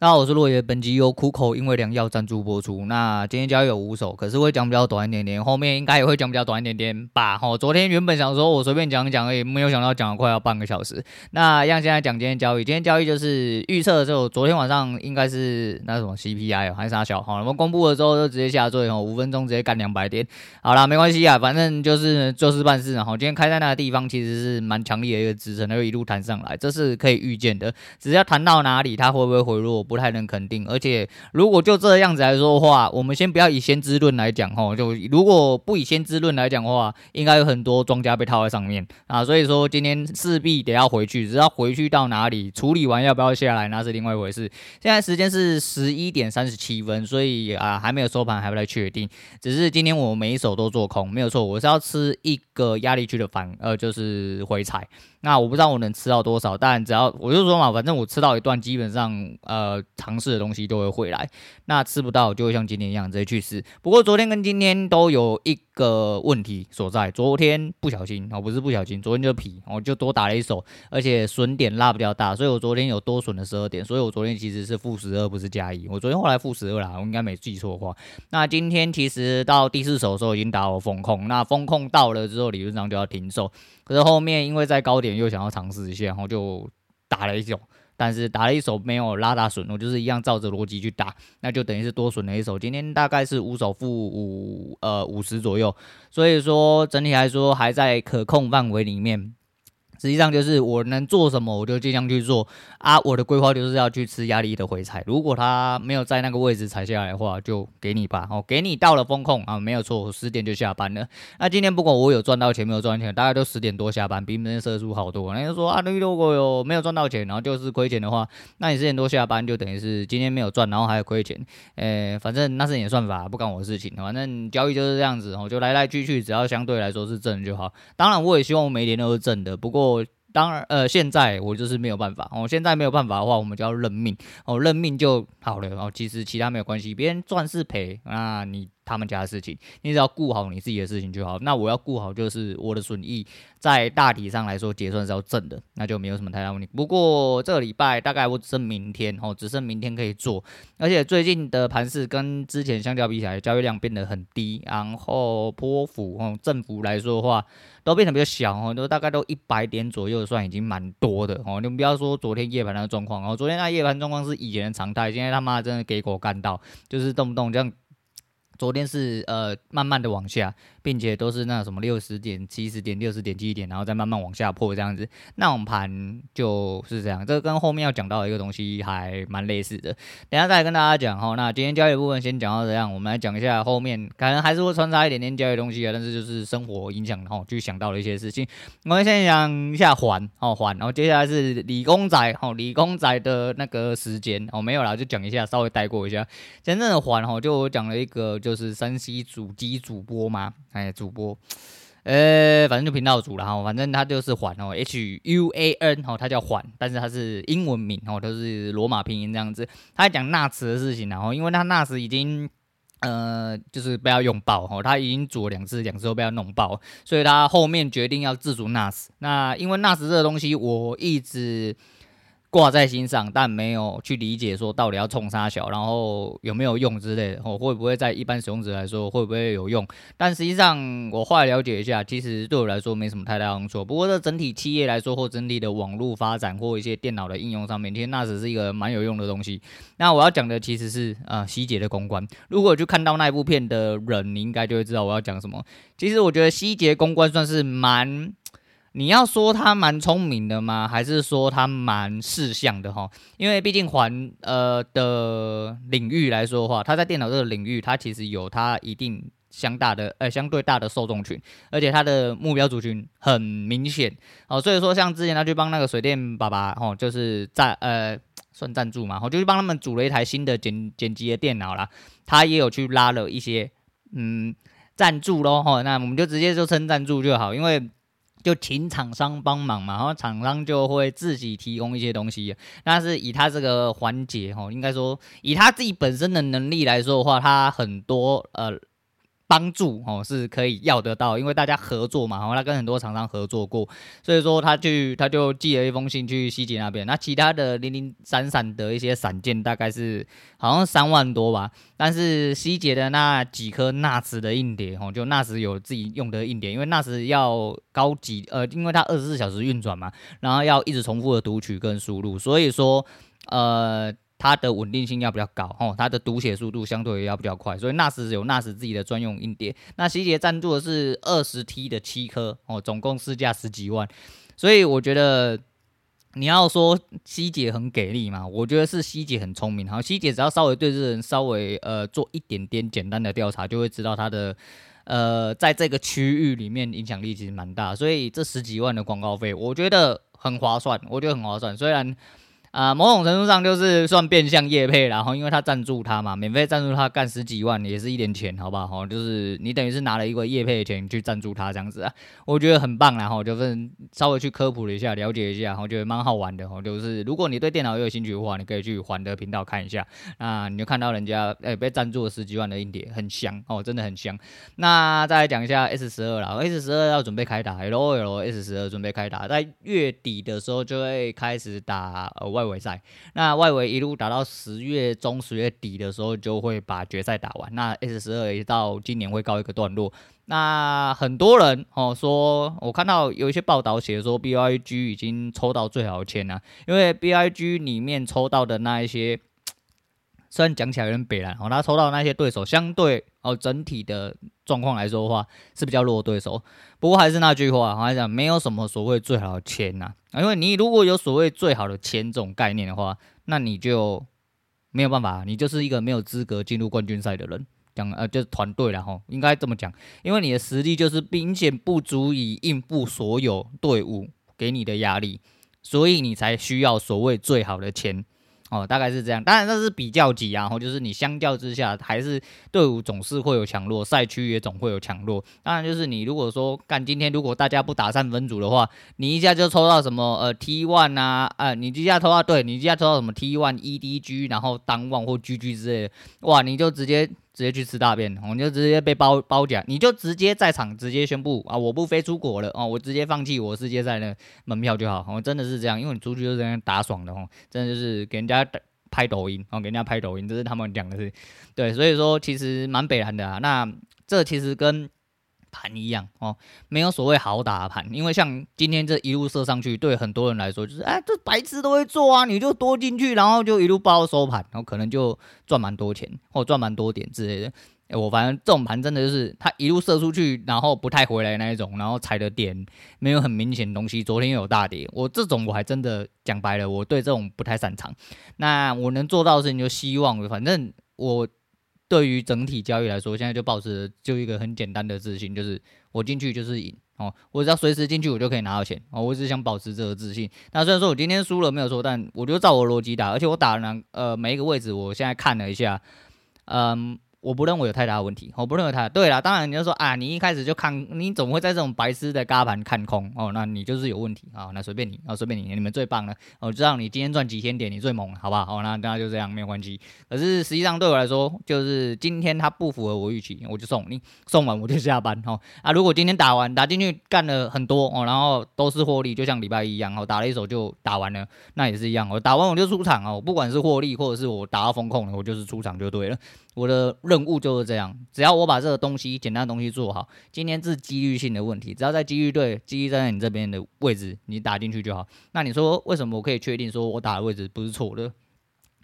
大家好，我是落叶。本集由苦口因为良药赞助播出。那今天交易有五手，可是会讲比较短一点点，后面应该也会讲比较短一点点吧。吼，昨天原本想说我随便讲讲而已，没有想到讲了快要半个小时。那让现在讲今天交易，今天交易就是预测的时候，昨天晚上应该是那什么 CPI 还是啥小，好，我们公布了之后就直接下坠，吼，五分钟直接干两百点。好啦，没关系啊，反正就是做事办事。然后今天开在那个地方其实是蛮强烈的一个支撑，然后一路弹上来，这是可以预见的。只要弹到哪里，它会不会回落，不太能肯定。而且，如果就这样子来说的话，我们先不要以先知论来讲吼，就如果不以先知论来讲的话，应该有很多庄家被套在上面啊。所以说今天势必得要回去，只要回去到哪里处理完要不要下来，那是另外一回事。现在时间是十一点三十七分，所以啊还没有收盘，还不太确定。只是今天我每一手都做空，没有错，我是要吃一个压力区的反，呃，就是回踩。那我不知道我能吃到多少，但只要我就说嘛，反正我吃到一段，基本上呃尝试的东西都会回来。那吃不到就会像今天一样直接去试。不过昨天跟今天都有一个问题所在，昨天不小心哦，不是不小心，昨天就皮，我就多打了一手，而且损点拉比较大，所以我昨天有多损了十二点，所以我昨天其实是负十二，不是加一。我昨天后来负十二啦，我应该没记错的话。那今天其实到第四手的时候已经打我风控，那风控到了之后理论上就要停手。可是后面因为在高点又想要尝试一下，然后就打了一手，但是打了一手没有拉大损，我就是一样照着逻辑去打，那就等于是多损了一手。今天大概是五手负五呃五十左右，所以说整体来说还在可控范围里面。实际上就是我能做什么，我就尽量去做啊。我的规划就是要去吃压力的回踩，如果它没有在那个位置踩下来的话，就给你吧。哦，给你到了风控啊，没有错，我十点就下班了。那今天不管我有赚到钱没有赚钱，大概都十点多下班，比你们的社畜好多。那就说啊，你如果有没有赚到钱，然后就是亏钱的话，那你十点多下班就等于是今天没有赚，然后还有亏钱。诶，反正那是你的算法，不关我的事情。反正交易就是这样子，我就来来去去，只要相对来说是正就好。当然，我也希望我每天都是正的，不过。我当然，呃，现在我就是没有办法哦。现在没有办法的话，我们就要认命哦，认命就好了哦。其实其他没有关系，别人赚是赔，那你。他们家的事情，你只要顾好你自己的事情就好。那我要顾好，就是我的损益，在大体上来说结算是要正的，那就没有什么太大问题。不过这个礼拜大概我只剩明天哦，只剩明天可以做。而且最近的盘势跟之前相较比起来，交易量变得很低，然后波幅哦，振幅来说的话，都变得比较小哦，都大概都一百点左右，算已经蛮多的哦。你们不要说昨天夜盘那个状况哦，昨天那夜盘状况是以前的常态，现在他妈真的给狗干到，就是动不动这样。昨天是呃慢慢的往下，并且都是那什么六十点、七十点、六十点、七点，然后再慢慢往下破这样子，那种盘就是这样。这跟后面要讲到的一个东西还蛮类似的，等下再来跟大家讲哈。那今天交易部分先讲到这样，我们来讲一下后面可能还是会穿插一点点交易东西啊，但是就是生活影响然后去想到了一些事情。我们先讲一下环哦环，然后接下来是理工仔哦理工仔的那个时间哦没有啦，就讲一下稍微带过一下。真正的环哦，就我讲了一个就。是山西主机主播嘛？哎，主播，呃，反正就频道主了哈，反正他就是环哦，H U A N 哦，他叫环，但是他是英文名哦，都是罗马拼音这样子。他讲纳什的事情，然后因为他纳什已经呃，就是被他用爆哦，他已经煮了两次，两次都被他弄爆，所以他后面决定要自主纳茨。那因为纳茨这个东西，我一直。挂在心上，但没有去理解说到底要冲啥小，然后有没有用之类的，哦，会不会在一般使用者来说会不会有用？但实际上我后来了解一下，其实对我来说没什么太大用处。不过这整体企业来说，或整体的网络发展或一些电脑的应用上面，其实那只是一个蛮有用的东西。那我要讲的其实是呃希捷的公关。如果去看到那一部片的人，你应该就会知道我要讲什么。其实我觉得希捷公关算是蛮。你要说他蛮聪明的吗？还是说他蛮识相的哈？因为毕竟环呃的领域来说的话，他在电脑这个领域，他其实有他一定相大的呃相对大的受众群，而且他的目标族群很明显哦。所以说，像之前他去帮那个水电爸爸哦，就是在呃算赞助嘛，哦，就去帮他们组了一台新的剪剪辑的电脑啦。他也有去拉了一些嗯赞助咯。哈。那我们就直接就称赞助就好，因为。就请厂商帮忙嘛，然后厂商就会自己提供一些东西。但是以他这个环节，哈，应该说以他自己本身的能力来说的话，他很多呃帮助哦，是可以要得到，因为大家合作嘛，然后他跟很多厂商合作过，所以说他去他就寄了一封信去希捷那边。那其他的零零散散的一些散件大概是好像三万多吧，但是希捷的那几颗纳斯的硬碟哦，就纳斯有自己用的硬碟，因为纳斯要高级呃，因为它二十四小时运转嘛，然后要一直重复的读取跟输入，所以说呃。它的稳定性要比较高哦，它的读写速度相对也要比较快，所以纳什有纳什自己的专用硬碟。那希捷赞助的是二十 T 的七颗哦，总共市价十几万，所以我觉得你要说希捷很给力嘛，我觉得是希捷很聪明。好，希捷只要稍微对这人稍微呃做一点点简单的调查，就会知道它的呃在这个区域里面影响力其实蛮大，所以这十几万的广告费，我觉得很划算，我觉得很划算，虽然。啊、某种程度上就是算变相业配，然后因为他赞助他嘛，免费赞助他干十几万也是一点钱，好不好？就是你等于是拿了一个业配的钱去赞助他这样子啊，我觉得很棒，然后就是稍微去科普了一下，了解一下，然后觉得蛮好玩的。哦，就是如果你对电脑有兴趣的话，你可以去环的频道看一下，那你就看到人家诶被赞助了十几万的硬碟，很香哦，真的很香。那再来讲一下 S 十二啦，S 十二要准备开打，LOL S 十二准备开打，在月底的时候就会开始打呃。外围赛，那外围一路打到十月中、十月底的时候，就会把决赛打完。那 S 十二也到今年会告一个段落。那很多人哦说，我看到有一些报道写说，B I G 已经抽到最好签了，因为 B I G 里面抽到的那一些。虽然讲起来有点北烂，哦，他抽到那些对手相对哦整体的状况来说的话是比较弱的对手。不过还是那句话，我还讲没有什么所谓最好的签呐，因为你如果有所谓最好的签这种概念的话，那你就没有办法，你就是一个没有资格进入冠军赛的人。讲呃就是团队了哈，应该这么讲，因为你的实力就是明显不足以应付所有队伍给你的压力，所以你才需要所谓最好的签。哦，大概是这样，当然那是比较级啊，然后就是你相较之下，还是队伍总是会有强弱，赛区也总会有强弱。当然就是你如果说干今天如果大家不打上分组的话，你一下就抽到什么呃 T one 啊，呃你一下抽到对，你一下抽到什么 T one EDG，然后当旺或 GG 之类的，哇，你就直接。直接去吃大便，我就直接被包包夹，你就直接在场直接宣布啊，我不飞出国了哦，我直接放弃我世界赛的门票就好，我真的是这样，因为你出去就是这样打爽的哦，真的就是给人家拍抖音哦，给人家拍抖音，这是他们讲的是，对，所以说其实蛮北蓝的啊，那这其实跟。盘一样哦，没有所谓好打的盘，因为像今天这一路射上去，对很多人来说就是，哎，这白痴都会做啊，你就多进去，然后就一路包收盘，然后可能就赚蛮多钱或赚蛮多点之类的。哎，我反正这种盘真的就是，它一路射出去，然后不太回来那一种，然后踩的点没有很明显的东西。昨天有大跌，我这种我还真的讲白了，我对这种不太擅长。那我能做到的事情，就希望反正我。对于整体交易来说，现在就保持就一个很简单的自信，就是我进去就是赢哦，我只要随时进去，我就可以拿到钱哦。我只想保持这个自信。那虽然说我今天输了没有错，但我就照我逻辑打，而且我打了呃每一个位置，我现在看了一下，嗯。我不认为有太大的问题，我不认为它。对啦，当然你就说啊，你一开始就看，你总会在这种白痴的嘎盘看空哦，那你就是有问题啊、那随便你，啊、随便你，你们最棒了，我、哦、知道你今天赚几千点，你最猛，好不好？哦，那那就这样，没有关系。可是实际上对我来说，就是今天它不符合我预期，我就送你，送完我就下班哦。啊，如果今天打完打进去干了很多哦，然后都是获利，就像礼拜一一样哦，打了一手就打完了，那也是一样。哦打完我就出场哦，不管是获利或者是我打到风控了，我就是出场就对了。我的任务就是这样，只要我把这个东西简单的东西做好，今天是几率性的问题，只要在几率对，几率站在你这边的位置，你打进去就好。那你说为什么我可以确定说我打的位置不是错的？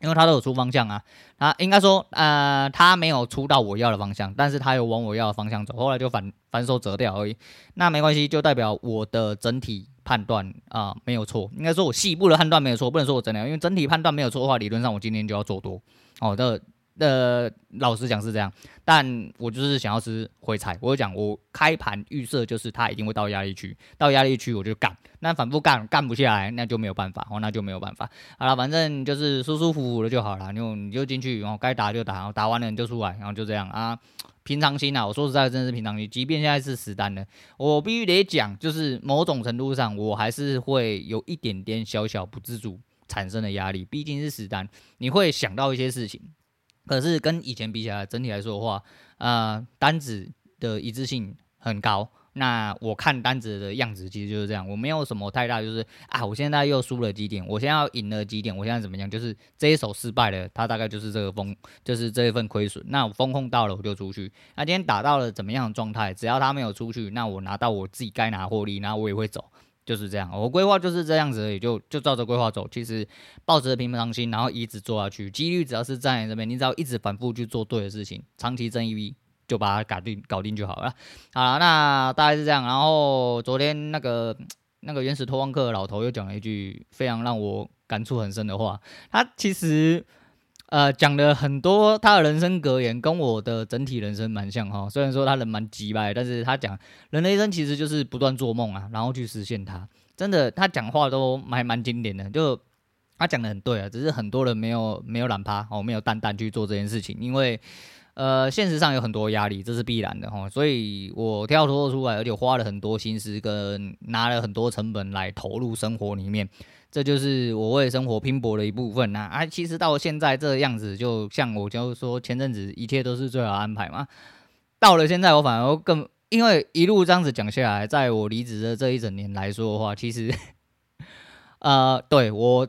因为他都有出方向啊，他应该说呃，他没有出到我要的方向，但是他有往我要的方向走，后来就反反手折掉而已。那没关系，就代表我的整体判断啊、没有错。应该说我细部的判断没有错，不能说我真的，因为整体判断没有错的话，理论上我今天就要做多。哦，这。呃，老实讲是这样，但我就是想要吃回踩。我就讲，我开盘预设就是它一定会到压力区，到压力区我就干。那反复干干不下来，那就没有办法哦，那就没有办法。好了，反正就是舒舒服服的就好了。你就你就进去，然后该打就打，然后打完了你就出来，然后就这样啊。平常心啊，我说实在，真的是平常心。即便现在是实单的，我必须得讲，就是某种程度上，我还是会有一点点小小不自主产生的压力。毕竟是实单，你会想到一些事情。可是跟以前比起来，整体来说的话，呃，单子的一致性很高。那我看单子的样子，其实就是这样，我没有什么太大，就是啊，我现在又输了几点，我现在要赢了几点，我现在怎么样？就是这一手失败了，它大概就是这个风，就是这一份亏损。那我风控到了，我就出去。那今天打到了怎么样的状态？只要他没有出去，那我拿到我自己该拿获利，然后我也会走，就是这样。我规划就是这样子而已，就就照着规划走。其实抱着平常心，然后一直做下去，几率只要是在这边，你只要一直反复去做对的事情，长期挣一笔。就把它搞定，搞定就好了。好了，那大概是这样。然后昨天那个那个原始拓荒客老头又讲了一句非常让我感触很深的话。他其实呃讲了很多他的人生格言，跟我的整体人生蛮像哈。虽然说他人蛮急败，但是他讲人的一生其实就是不断做梦啊，然后去实现它。真的，他讲话都还蛮经典的，就他讲的很对啊。只是很多人没有没有懒趴哦，没有蛋蛋去做这件事情，因为。呃，现实上有很多压力，这是必然的哈，所以我跳脱出来，而且花了很多心思跟拿了很多成本来投入生活里面，这就是我为生活拼搏的一部分呐。啊，其实到现在这样子，就像我就说前阵子一切都是最好安排嘛，到了现在我反而更，因为一路这样子讲下来，在我离职的这一整年来说的话，其实，呃，对我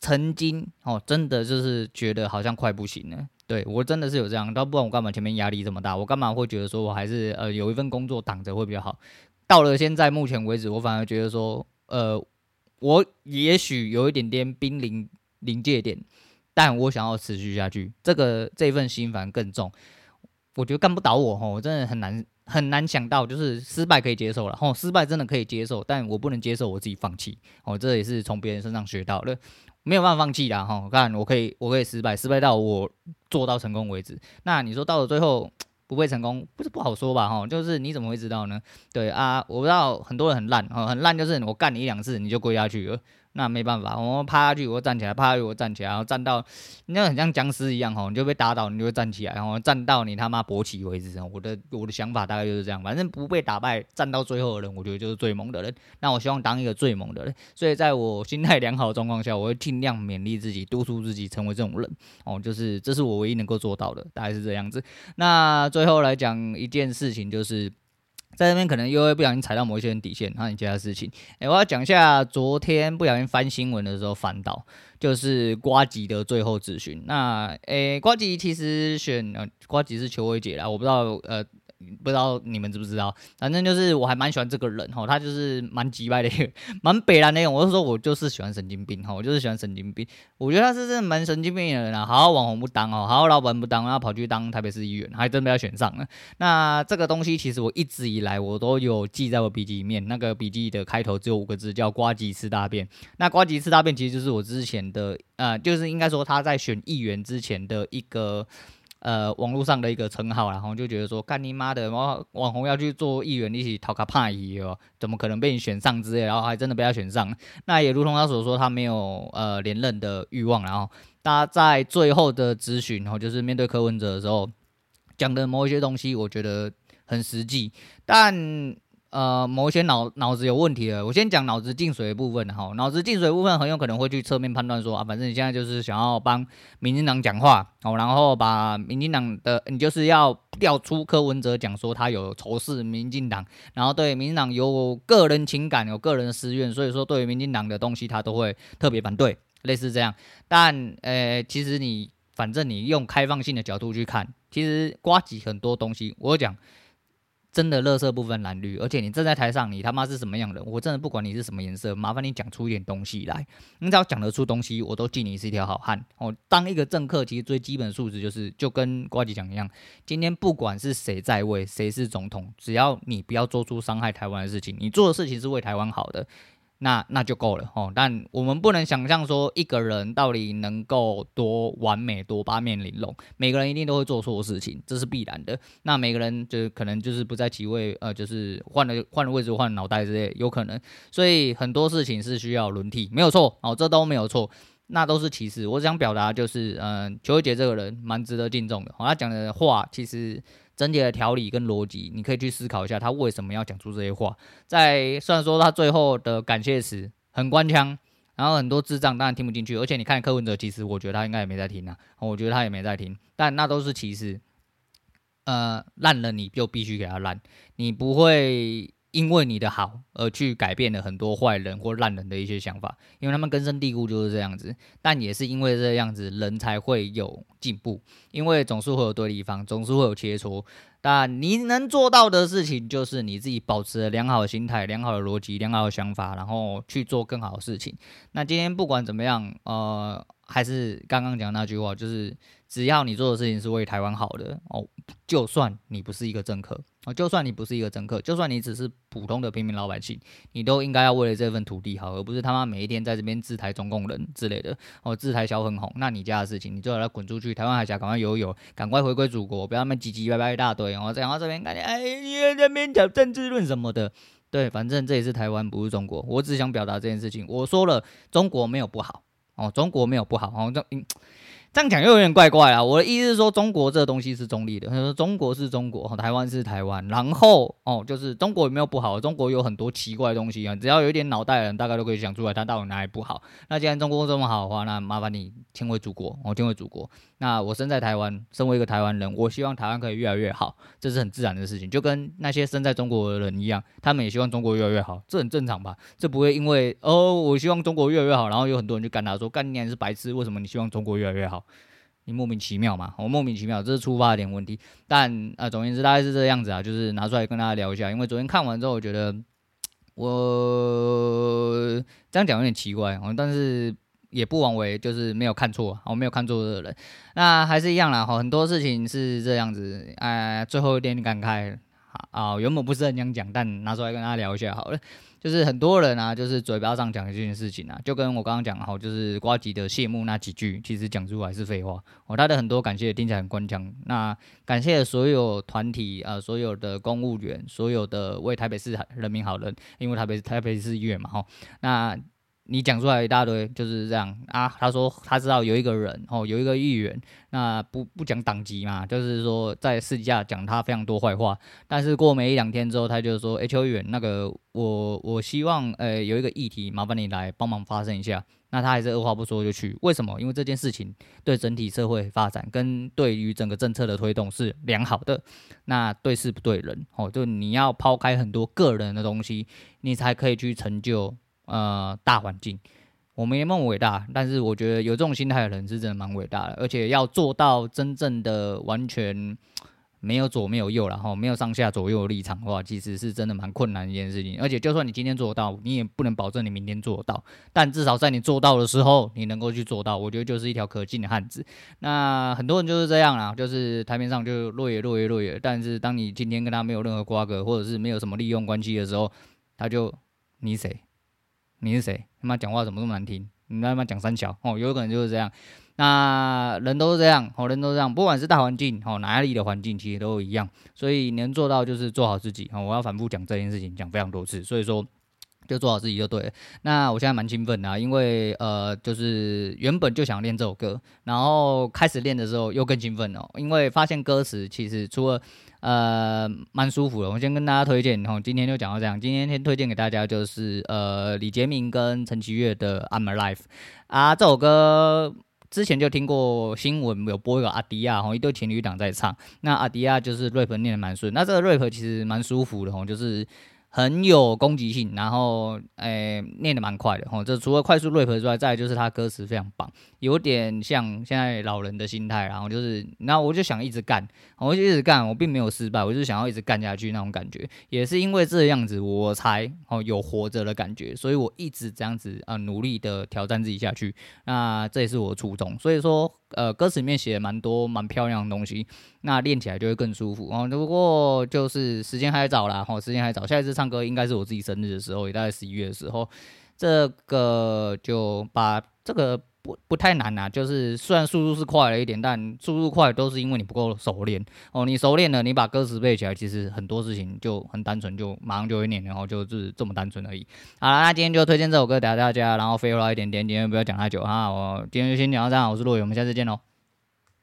曾经哦，真的就是觉得好像快不行了。对我真的是有这样，倒不然我干嘛前面压力这么大？我干嘛会觉得说我还是呃有一份工作挡着会比较好？到了现在目前为止，我反而觉得说，呃，我也许有一点点濒临临界点，但我想要持续下去，这个这份心反而更重。我觉得干不倒我吼，我真的很难很难想到，就是失败可以接受了吼，失败真的可以接受，但我不能接受我自己放弃哦，这也是从别人身上学到的。没有办法放弃的哈，我看我可以，我可以失败，失败到我做到成功为止。那你说到了最后不会成功，不是不好说吧？哈，就是你怎么会知道呢？对啊，我不知道很多人很烂，很烂就是我干你一两次你就跪下去了。那没办法，我趴下去，我站起来，趴下去，我站起来，然后站到，那很像僵尸一样吼，你就被打倒，你就会站起来，然后站到你他妈勃起为止。我的我的想法大概就是这样，反正不被打败，站到最后的人，我觉得就是最猛的人。那我希望当一个最猛的人，所以在我心态良好的状况下，我会尽量勉励自己，督促自己成为这种人。哦，就是这是我唯一能够做到的，大概是这样子。那最后来讲一件事情，就是。在那边可能又会不小心踩到某一些人底线，那你其他事情。哎，我要讲一下昨天不小心翻新闻的时候翻到，就是瓜吉的最后咨询。那，哎，瓜吉其实选呃，瓜吉是邱威杰啦，我不知道呃。不知道你们知不知道，反正就是我还蛮喜欢这个人哈，他就是蛮机掰的，蛮北烂的。我就说我就是喜欢神经病哈，我就是喜欢神经病。我觉得他是真的蛮神经病的人啊，好网红不当哦，好好老板不当，然后跑去当台北市议员，还真被他选上了。那这个东西其实我一直以来我都有记在我笔记里面，那个笔记的开头只有五个字，叫“呱吉吃大便”。那“呱吉吃大便”其实就是我之前的呃，就是应该说他在选议员之前的一个。呃，网络上的一个称号，然后就觉得说，干你妈的，网网红要去做议员，一起讨个派系哦，怎么可能被你选上之类，然后还真的被他选上。那也如同他所说，他没有呃连任的欲望。然后他在最后的咨询，然后就是面对柯文哲的时候，讲的某一些东西，我觉得很实际，但。呃，某一些脑脑子有问题了。我先讲脑子进水的部分哈，脑子进水的部分很有可能会去侧面判断说啊，反正你现在就是想要帮民进党讲话哦，然后把民进党的你就是要调出柯文哲讲说他有仇视民进党，然后对民进党有个人情感、有个人的私怨，所以说对于民进党的东西他都会特别反对，类似这样。但呃，其实你反正你用开放性的角度去看，其实瓜吉很多东西，我讲。真的乐色不分蓝绿，而且你站在台上，你他妈是什么样的？我真的不管你是什么颜色，麻烦你讲出一点东西来。你只要讲得出东西，我都敬你是一条好汉。哦，当一个政客，其实最基本素质就是，就跟瓜吉讲一样，今天不管是谁在位，谁是总统，只要你不要做出伤害台湾的事情，你做的事情是为台湾好的。那那就够了哦，但我们不能想象说一个人到底能够多完美、多八面玲珑。每个人一定都会做错事情，这是必然的。那每个人就可能就是不在其位，呃，就是换了换了位置、换了脑袋之类，有可能。所以很多事情是需要轮替，没有错哦，这都没有错，那都是其次。我想表达就是，嗯、呃，邱威杰这个人蛮值得敬重的。哦，他讲的话其实。整体的条理跟逻辑，你可以去思考一下，他为什么要讲出这些话。在虽然说他最后的感谢词很官腔，然后很多智障当然听不进去，而且你看柯文哲，其实我觉得他应该也没在听啊，我觉得他也没在听，但那都是其实。呃，烂了你就必须给他烂，你不会。因为你的好而去改变了很多坏人或烂人的一些想法，因为他们根深蒂固就是这样子。但也是因为这样子，人才会有进步。因为总是会有对立方，总是会有切磋。但你能做到的事情，就是你自己保持良好的心态、良好的逻辑、良好的想法，然后去做更好的事情。那今天不管怎么样，呃，还是刚刚讲那句话，就是只要你做的事情是为台湾好的哦，就算你不是一个政客。哦，就算你不是一个政客，就算你只是普通的平民老百姓，你都应该要为了这份土地好，而不是他妈每一天在这边自抬中共人之类的。哦，自抬小粉红，那你家的事情，你最好要滚出去，台湾海峡赶快游游，赶快回归祖国，不要那么唧唧歪歪一大堆。然后讲到这边，感觉哎，你在那边讲政治论什么的，对，反正这也是台湾，不是中国。我只想表达这件事情。我说了，中国没有不好，哦，中国没有不好，哦，这嗯。这样讲又有点怪怪啊！我的意思是说，中国这个东西是中立的。他说中国是中国，台湾是台湾。然后哦，就是中国有没有不好？中国有很多奇怪的东西啊，只要有一点脑袋的人，大概都可以想出来，它到底哪里不好。那既然中国这么好的话，那麻烦你迁回祖国，我迁回祖国。那我生在台湾，身为一个台湾人，我希望台湾可以越来越好，这是很自然的事情。就跟那些生在中国的人一样，他们也希望中国越来越好，这很正常吧？这不会因为哦，我希望中国越来越好，然后有很多人就干他说，干你也是白痴，为什么你希望中国越来越好？你莫名其妙嘛，我莫名其妙，这是出发点问题。但呃，总言之大概是这样子啊，就是拿出来跟大家聊一下。因为昨天看完之后，我觉得我这样讲有点奇怪，但是也不枉为就是没有看错，我没有看错的人。那还是一样啦，很多事情是这样子。哎，最后一点感慨啊，原本不是很想讲，但拿出来跟大家聊一下好了。就是很多人啊，就是嘴巴上讲的这件事情啊，就跟我刚刚讲哈，就是瓜吉的谢幕那几句，其实讲出来是废话哦。他的很多感谢听起来很官腔，那感谢所有团体啊、所有的公务员，所有的为台北市人民好人，因为台北台北市议员嘛哈，那。你讲出来一大堆就是这样啊？他说他知道有一个人哦，有一个议员，那不不讲党籍嘛，就是说在私底下讲他非常多坏话。但是过没一两天之后，他就说：“哎，邱议员，那个我我希望呃有一个议题，麻烦你来帮忙发声一下。”那他还是二话不说就去，为什么？因为这件事情对整体社会发展跟对于整个政策的推动是良好的。那对事不对人哦，就你要抛开很多个人的东西，你才可以去成就。呃，大环境，我们也梦伟大，但是我觉得有这种心态的人是真的蛮伟大的，而且要做到真正的完全没有左没有右，然后没有上下左右的立场的话，其实是真的蛮困难的一件事情。而且就算你今天做到，你也不能保证你明天做到，但至少在你做到的时候，你能够去做到，我觉得就是一条可敬的汉子。那很多人就是这样啦，就是台面上就落叶落叶落叶，但是当你今天跟他没有任何瓜葛，或者是没有什么利用关系的时候，他就你谁？你是谁？他妈讲话怎么这么难听？你他妈讲三小哦，有可能就是这样。那人都是这样，哦，人都是这样，不管是大环境哦，哪里的环境其实都一样。所以能做到就是做好自己哦。我要反复讲这件事情，讲非常多次。所以说，就做好自己就对了。那我现在蛮兴奋的啊，因为呃，就是原本就想练这首歌，然后开始练的时候又更兴奋了，因为发现歌词其实除了。呃，蛮舒服的。我先跟大家推荐，吼，今天就讲到这样。今天先推荐给大家就是呃，李杰明跟陈绮月的《I'm Alive》啊，这首歌之前就听过新闻有播一个阿迪亚，吼，一对情侣档在唱。那阿迪亚就是 rap 念的蛮顺，那这个 rap 其实蛮舒服的，吼，就是。很有攻击性，然后诶、念的蛮快的吼。这除了快速 rap 之外，再就是他歌词非常棒，有点像现在老人的心态。然后就是，那我就想一直干，我就一直干，我并没有失败，我就想要一直干下去那种感觉。也是因为这样子，我才哦有活着的感觉，所以我一直这样子啊、努力的挑战自己下去。那这也是我的初衷。所以说。呃，歌词里面写蛮多蛮漂亮的东西，那练起来就会更舒服哦。不过就是时间还早啦，哦，时间还早。下一次唱歌应该是我自己生日的时候，也大概十一月的时候，这个就把这个。不不太难呐、就是虽然速度是快了一点，但速度快都是因为你不够熟练哦。你熟练了，你把歌词背起来，其实很多事情就很单纯，就马上就会念，然后就是这么单纯而已。好了，那今天就推荐这首歌给大家，然后废话一点点，今天不要讲太久哈。我今天就先讲到这样，我是陆伟，我们下次见喽。